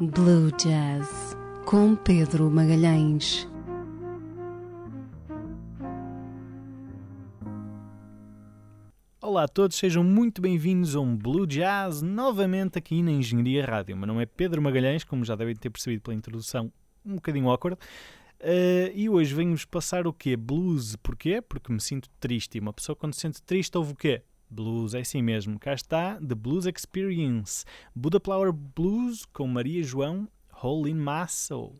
Blue Jazz com Pedro Magalhães. Olá a todos, sejam muito bem-vindos a um Blue Jazz novamente aqui na Engenharia Rádio. Meu nome é Pedro Magalhães, como já devem ter percebido pela introdução, um bocadinho awkward. Uh, e hoje venho-vos passar o quê? Blues. Porquê? Porque me sinto triste. E uma pessoa quando se sente triste ouve o quê? Blues, é assim mesmo. Cá está The Blues Experience. Buddha Flower Blues com Maria João, Hole in Soul.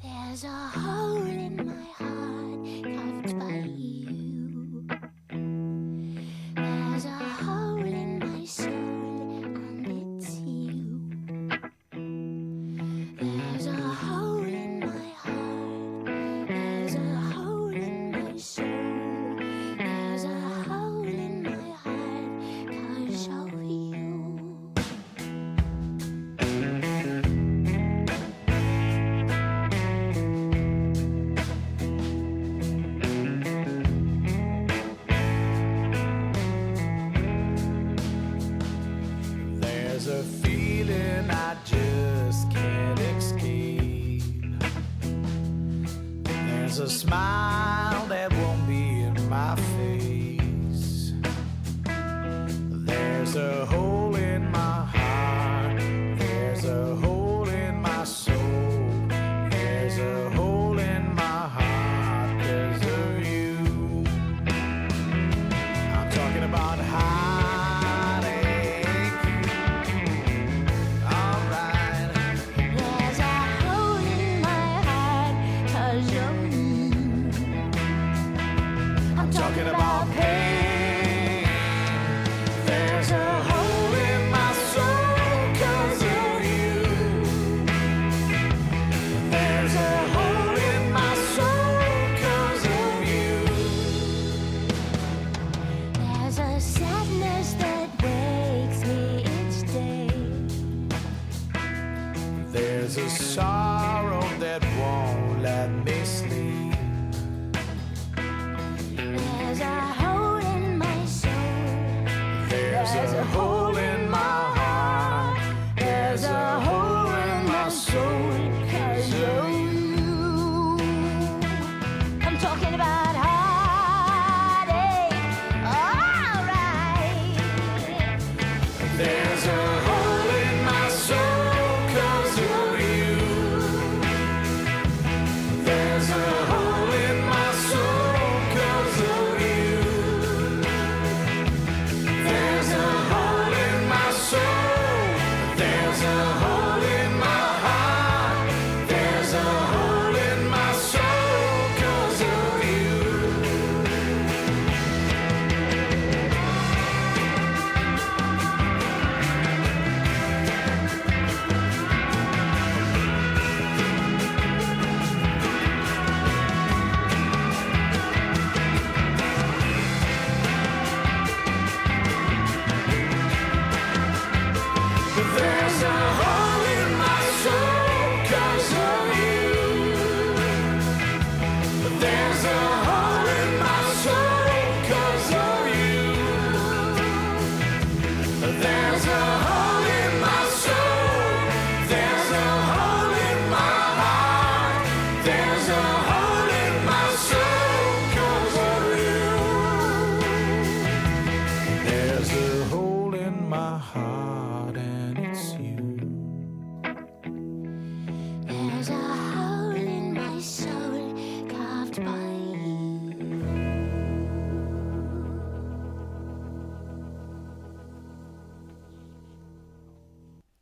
There's a hole in my heart carved by you.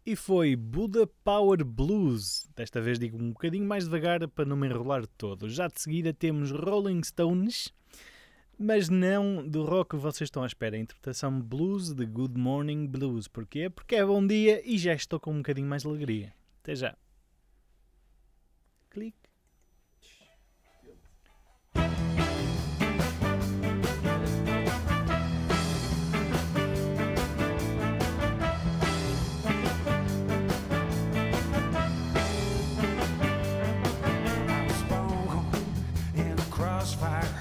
E foi Buddha Power Blues. Desta vez digo um bocadinho mais devagar para não me enrolar todo. Já de seguida temos Rolling Stones, mas não do rock que vocês estão à espera. A interpretação blues de Good Morning Blues. Porquê? Porque é bom dia e já estou com um bocadinho mais de alegria. Até já. Clique.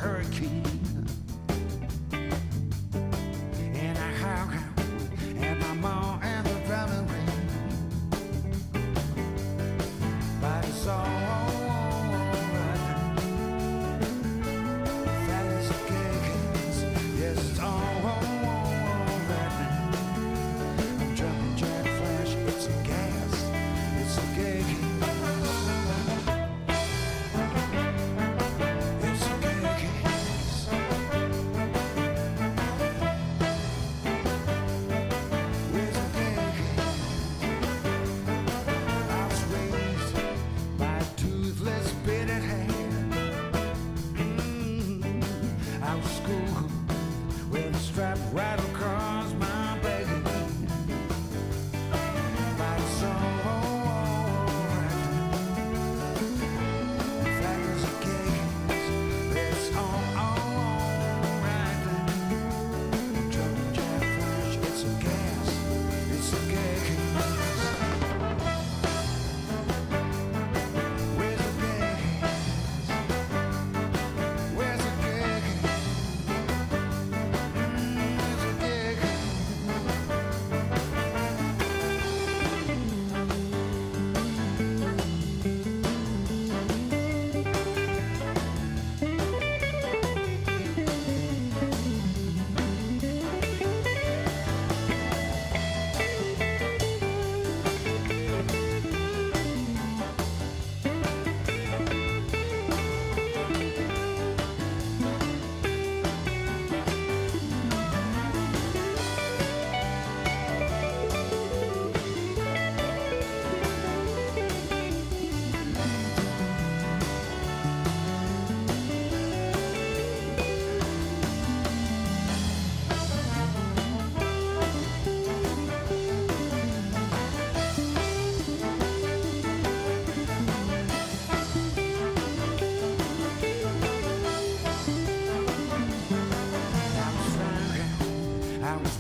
Hurricane.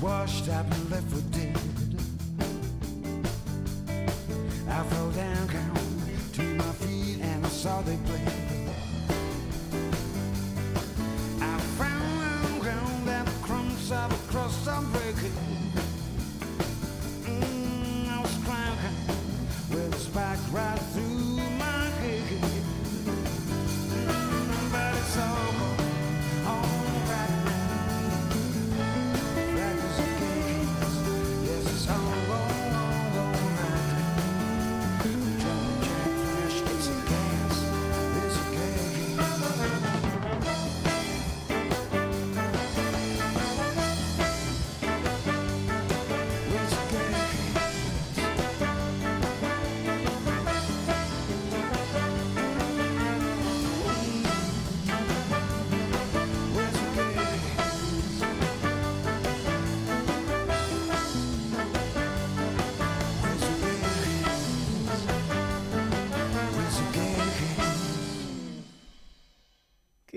washed up and left for dead.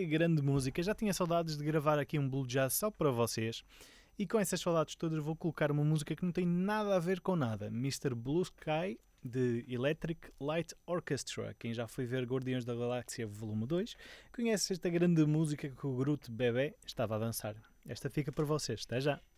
grande música. Já tinha saudades de gravar aqui um Blue Jazz só para vocês. E com essas saudades todas vou colocar uma música que não tem nada a ver com nada. Mr. Blue Sky de Electric Light Orchestra. Quem já foi ver Guardiões da Galáxia Volume 2 conhece esta grande música que o Groot Bebé estava a dançar. Esta fica para vocês. Até já!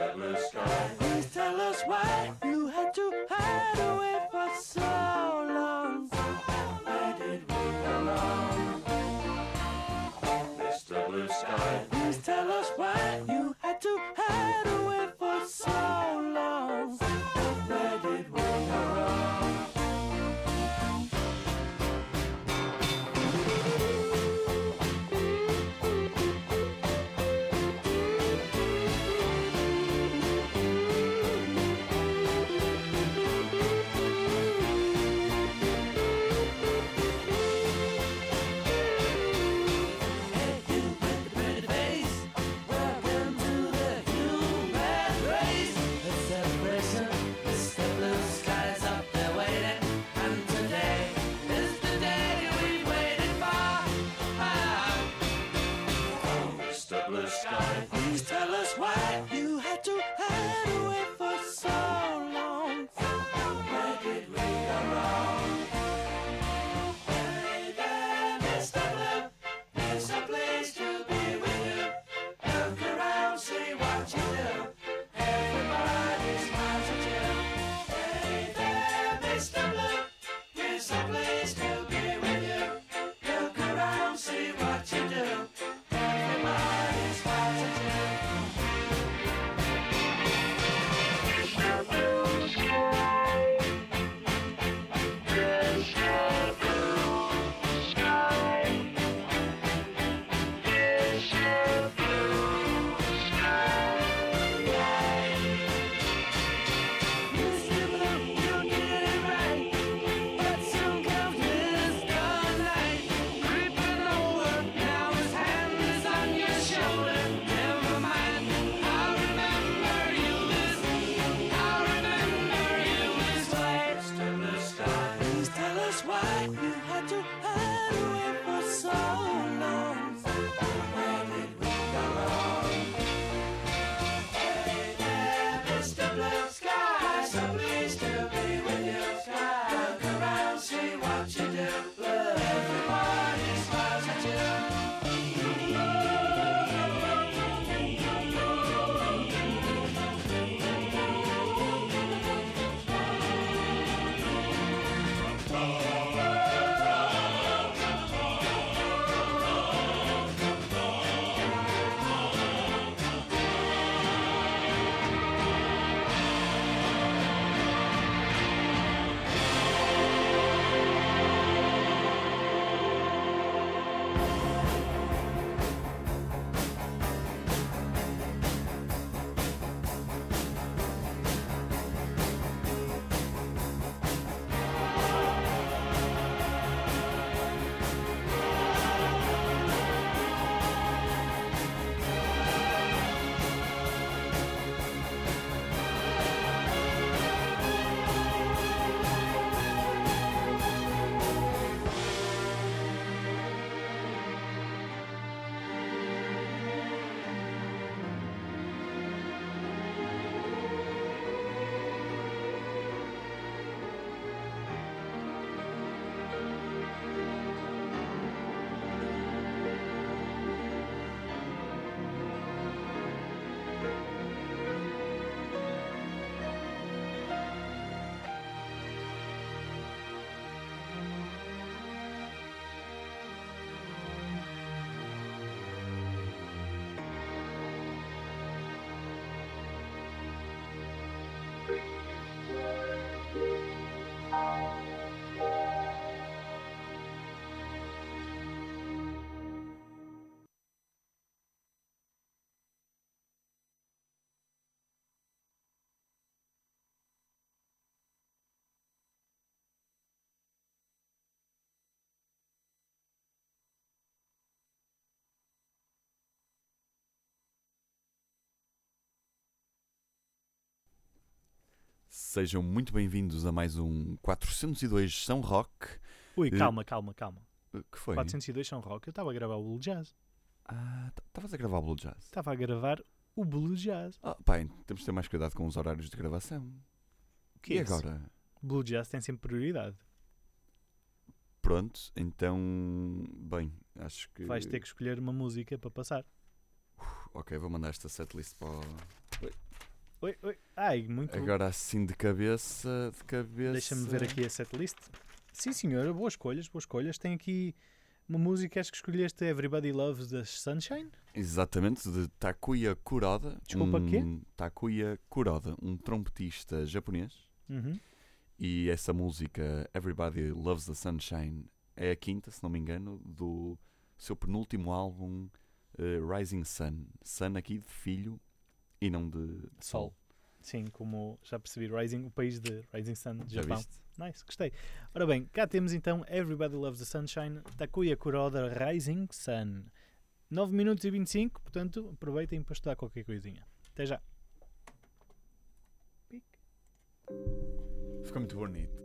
Please tell us why you had to hide You had to hide away for so long. Sejam muito bem-vindos a mais um 402 São Rock. Ui, Eh, calma, calma, calma. Uh, Que foi? 402 são rock. Eu estava a gravar o Blue Jazz. Ah, estavas a gravar o Blue Jazz. Estava a gravar o Blue Jazz. Ah, pá, temos de ter mais cuidado com os horários de gravação. O que e é isso? agora? Blue Jazz tem sempre prioridade. Pronto, então, bem, acho que... Vais ter que escolher uma música para passar. Ok, vou mandar esta setlist para o... Oi, oi. Ai, muito. Agora assim de cabeça, de cabeça... Deixa-me ver aqui a setlist. Sim, senhora, boas escolhas, boas escolhas. Tem aqui uma música, acho que escolheste Everybody Loves the Sunshine. Exatamente, de Takuya Kuroda. Desculpa, um, quê? Takuya Kuroda, um trompetista japonês. Uhum. E essa música, Everybody Loves the Sunshine, é a quinta, se não me engano, do seu penúltimo álbum, eh, Rising Sun. Sun aqui de filho e não de sol. Sim, como já percebi, Rising, o país de Rising Sun, de Já Japão. viste? Nice, gostei. Ora bem, cá temos então Everybody Loves the Sunshine, Takuya Kuroda Rising Sun. 9 minutos e 25, portanto, aproveitem para estudar qualquer coisinha. Até já. Ficou muito bonito.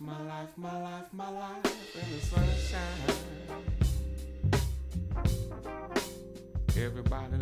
My life, my life, my life, in the sunshine. Everybody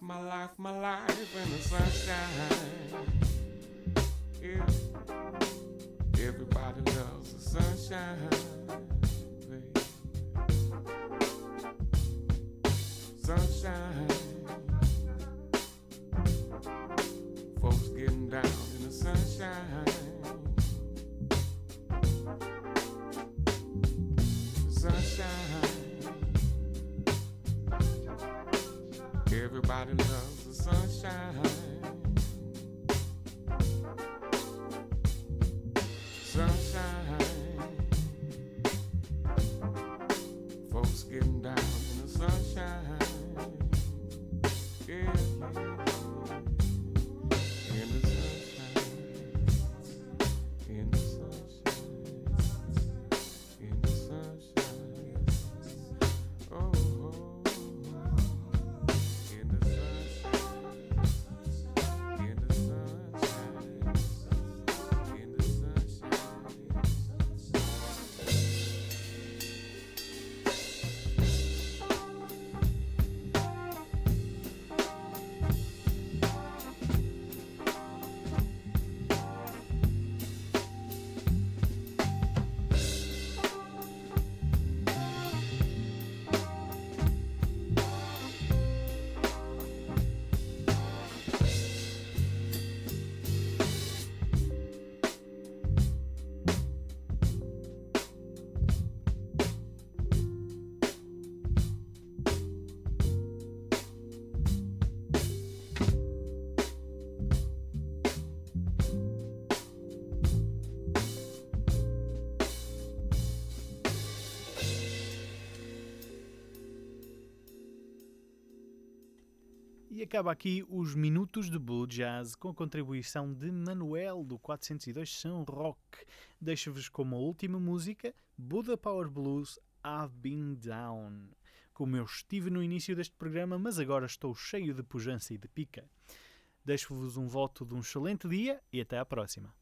life, my life, my life in the sunshine. Yeah. Everybody loves the sunshine. acaba aqui os minutos de Blue Jazz com a contribuição de Manuel do 402 São Rock. Deixo-vos com uma última música, Buddha Power Blues I've Been Down. Como eu estive no início deste programa, mas agora estou cheio de pujança e de pica. Deixo-vos um voto de um excelente dia e até à próxima.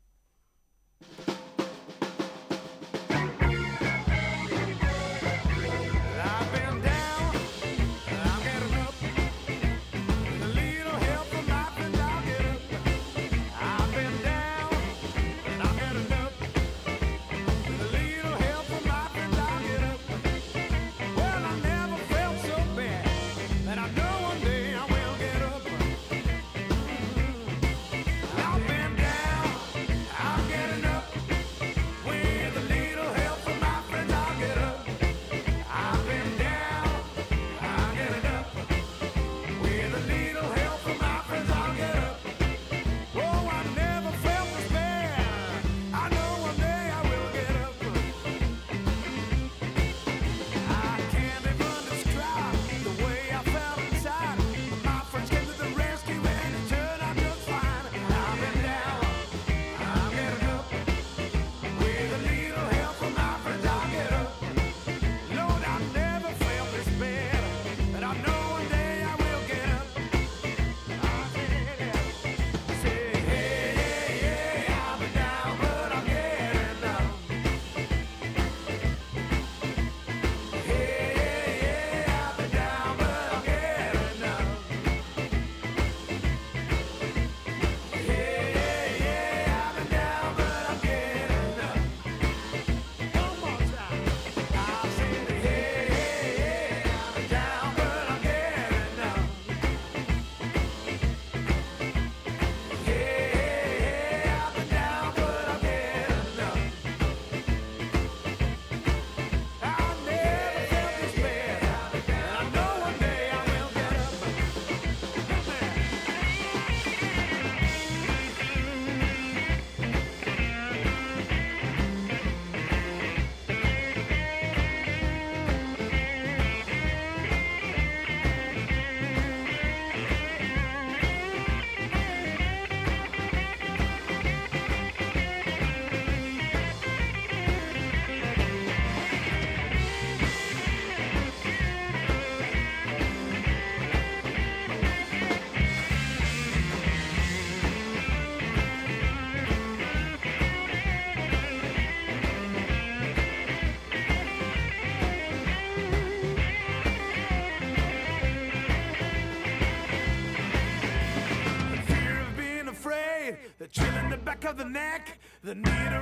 the neck, the need